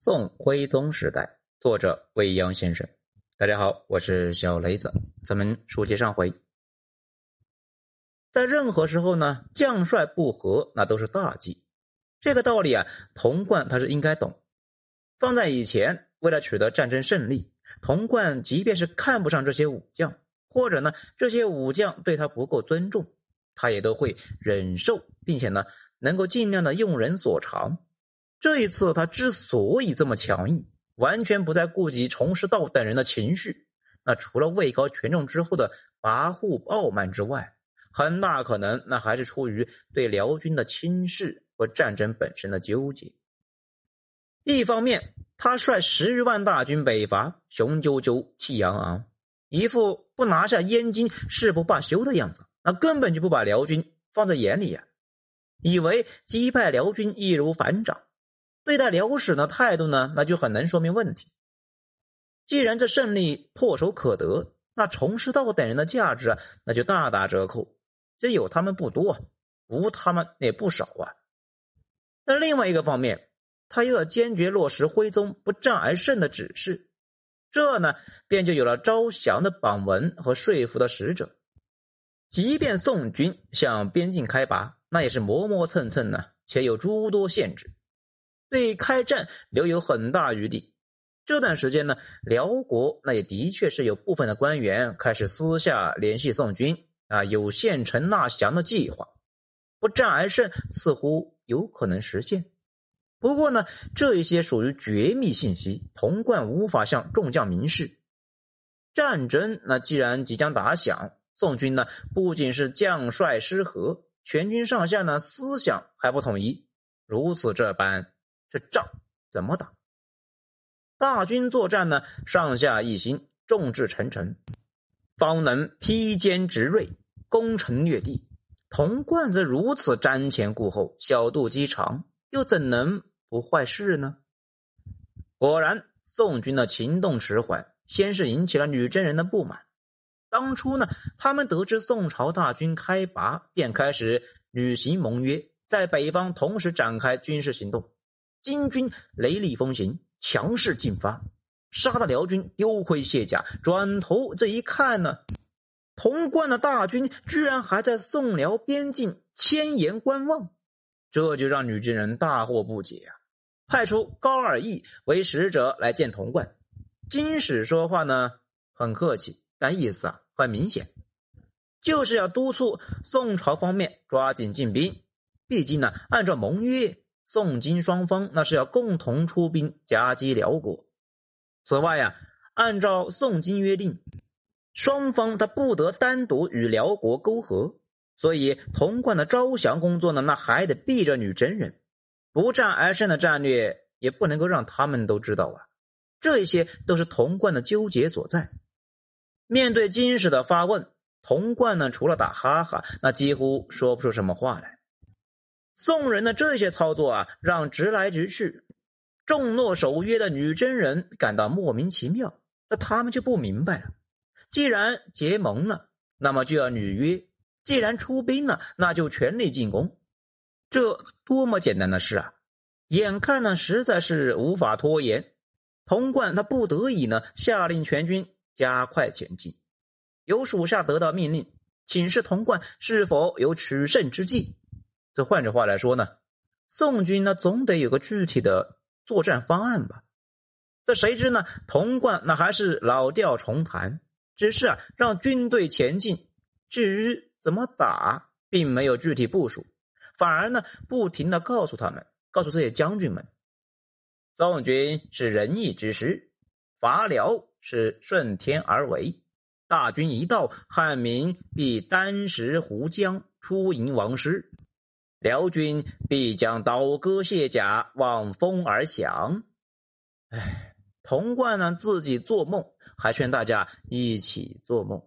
宋徽宗时代，作者未央先生。大家好，我是小雷子。咱们书接上回，在任何时候呢，将帅不和那都是大忌。这个道理啊，童贯他是应该懂。放在以前，为了取得战争胜利，童贯即便是看不上这些武将，或者呢这些武将对他不够尊重，他也都会忍受，并且呢能够尽量的用人所长。这一次，他之所以这么强硬，完全不再顾及崇师道等人的情绪。那除了位高权重之后的跋扈傲慢之外，很大可能那还是出于对辽军的轻视和战争本身的纠结。一方面，他率十余万大军北伐，雄赳赳气昂昂，一副不拿下燕京誓不罢休的样子，那根本就不把辽军放在眼里呀，以为击败辽军易如反掌。对待辽史的态度呢，那就很能说明问题。既然这胜利唾手可得，那崇师道等人的价值啊，那就大打折扣。这有他们不多，无他们也不少啊。那另外一个方面，他又要坚决落实徽宗不战而胜的指示，这呢，便就有了招降的榜文和说服的使者。即便宋军向边境开拔，那也是磨磨蹭蹭呢，且有诸多限制。对开战留有很大余地。这段时间呢，辽国那也的确是有部分的官员开始私下联系宋军啊，有献城纳降的计划。不战而胜似乎有可能实现。不过呢，这一些属于绝密信息，童贯无法向众将明示。战争那既然即将打响，宋军呢不仅是将帅失和，全军上下呢思想还不统一。如此这般。这仗怎么打？大军作战呢，上下一心，众志成城，方能披坚执锐，攻城略地。童贯则如此瞻前顾后，小肚鸡肠，又怎能不坏事呢？果然，宋军的行动迟缓，先是引起了女真人的不满。当初呢，他们得知宋朝大军开拔，便开始履行盟约，在北方同时展开军事行动。金军雷厉风行，强势进发，杀得辽军丢盔卸甲。转头这一看呢，潼关的大军居然还在宋辽边境千言观望，这就让女真人大惑不解啊！派出高尔义为使者来见潼关。金使说话呢很客气，但意思啊很明显，就是要督促宋朝方面抓紧进兵。毕竟呢，按照盟约。宋金双方那是要共同出兵夹击辽国。此外呀，按照宋金约定，双方他不得单独与辽国沟合。所以潼关的招降工作呢，那还得避着女真人，不战而胜的战略也不能够让他们都知道啊。这些都是潼关的纠结所在。面对金使的发问，潼关呢除了打哈哈，那几乎说不出什么话来。宋人的这些操作啊，让直来直去、重诺守约的女真人感到莫名其妙。那他们就不明白了：既然结盟了，那么就要履约；既然出兵了，那就全力进攻。这多么简单的事啊！眼看呢，实在是无法拖延。童贯他不得已呢，下令全军加快前进。由属下得到命令，请示童贯是否有取胜之计。这换句话来说呢，宋军呢总得有个具体的作战方案吧？这谁知呢？童贯那还是老调重弹，只是啊让军队前进，至于怎么打，并没有具体部署，反而呢不停的告诉他们，告诉这些将军们，宋军是仁义之师，伐辽是顺天而为，大军一到，汉民必单食胡浆，出营王师。辽军必将倒戈卸甲，望风而降。哎，童贯呢自己做梦，还劝大家一起做梦。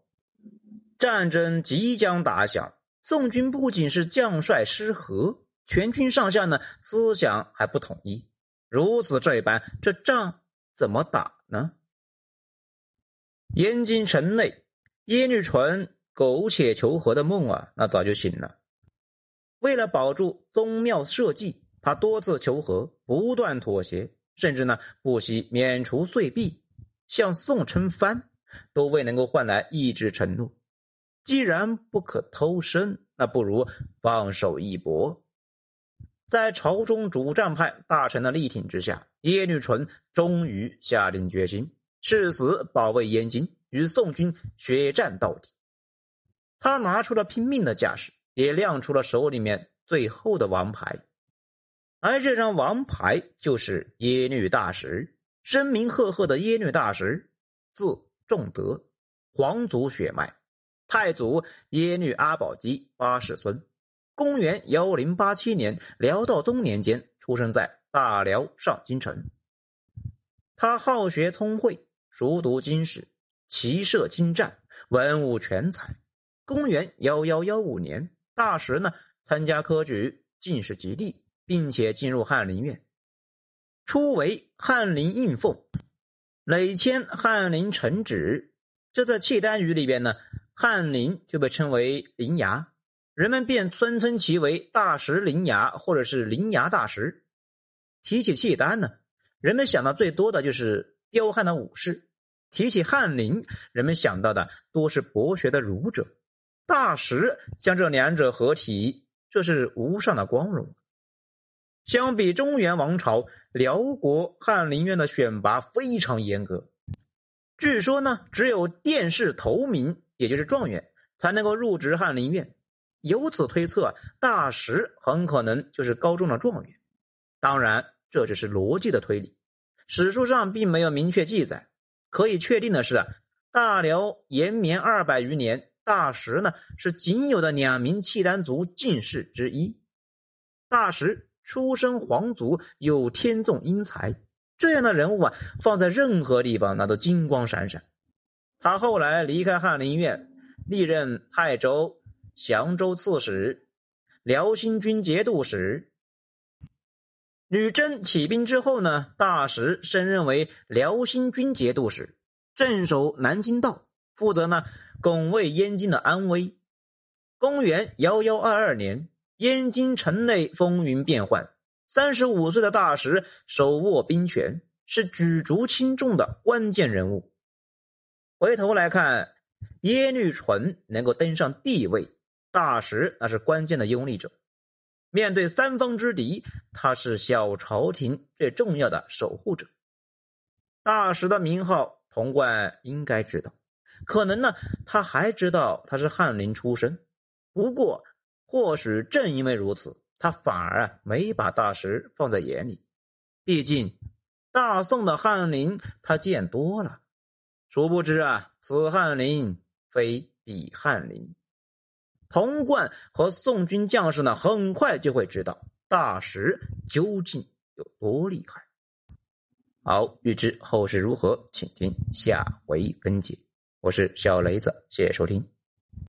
战争即将打响，宋军不仅是将帅失和，全军上下呢思想还不统一。如此这般，这仗怎么打呢？燕京城内，耶律淳苟且求和的梦啊，那早就醒了。为了保住宗庙社稷，他多次求和，不断妥协，甚至呢不惜免除岁币，向宋称藩，都未能够换来一纸承诺。既然不可偷生，那不如放手一搏。在朝中主战派大臣的力挺之下，耶律淳终于下定决心，誓死保卫燕京，与宋军决战到底。他拿出了拼命的架势，也亮出了手里面最后的王牌。而这张王牌就是耶律大石，声名赫赫的耶律大石，字仲德，皇族血脉。太祖耶律阿保机八世孙，公元幺零八七年辽道宗年间出生在大辽上京城。他好学聪慧，熟读经史，骑射精湛，文武全才。公元幺幺幺五年，大石呢参加科举，进士及第，并且进入翰林院，初为翰林应奉，累迁翰林承旨。这在契丹语里边呢。翰林就被称为林牙，人们便尊称其为大石林牙，或者是林牙大石。提起契丹呢，人们想到最多的就是彪悍的武士；提起翰林，人们想到的多是博学的儒者。大石将这两者合体，这是无上的光荣。相比中原王朝，辽国翰林院的选拔非常严格，据说呢，只有殿试头名。也就是状元才能够入职翰林院，由此推测，大石很可能就是高中的状元。当然，这只是逻辑的推理，史书上并没有明确记载。可以确定的是，大辽延绵二百余年，大石呢是仅有的两名契丹族进士之一。大石出身皇族，有天纵英才，这样的人物啊，放在任何地方那都金光闪闪。他后来离开翰林院，历任泰州、降州刺史、辽兴军节度使。女真起兵之后呢，大石升任为辽兴军节度使，镇守南京道，负责呢拱卫燕京的安危。公元幺幺二二年，燕京城内风云变幻，三十五岁的大石手握兵权，是举足轻重的关键人物。回头来看，耶律淳能够登上帝位，大石那是关键的拥立者。面对三方之敌，他是小朝廷最重要的守护者。大石的名号，童贯应该知道，可能呢，他还知道他是翰林出身。不过，或许正因为如此，他反而没把大石放在眼里。毕竟，大宋的翰林他见多了。殊不知啊，此翰林非彼翰林。童贯和宋军将士呢，很快就会知道大石究竟有多厉害。好，欲知后事如何，请听下回分解。我是小雷子，谢谢收听。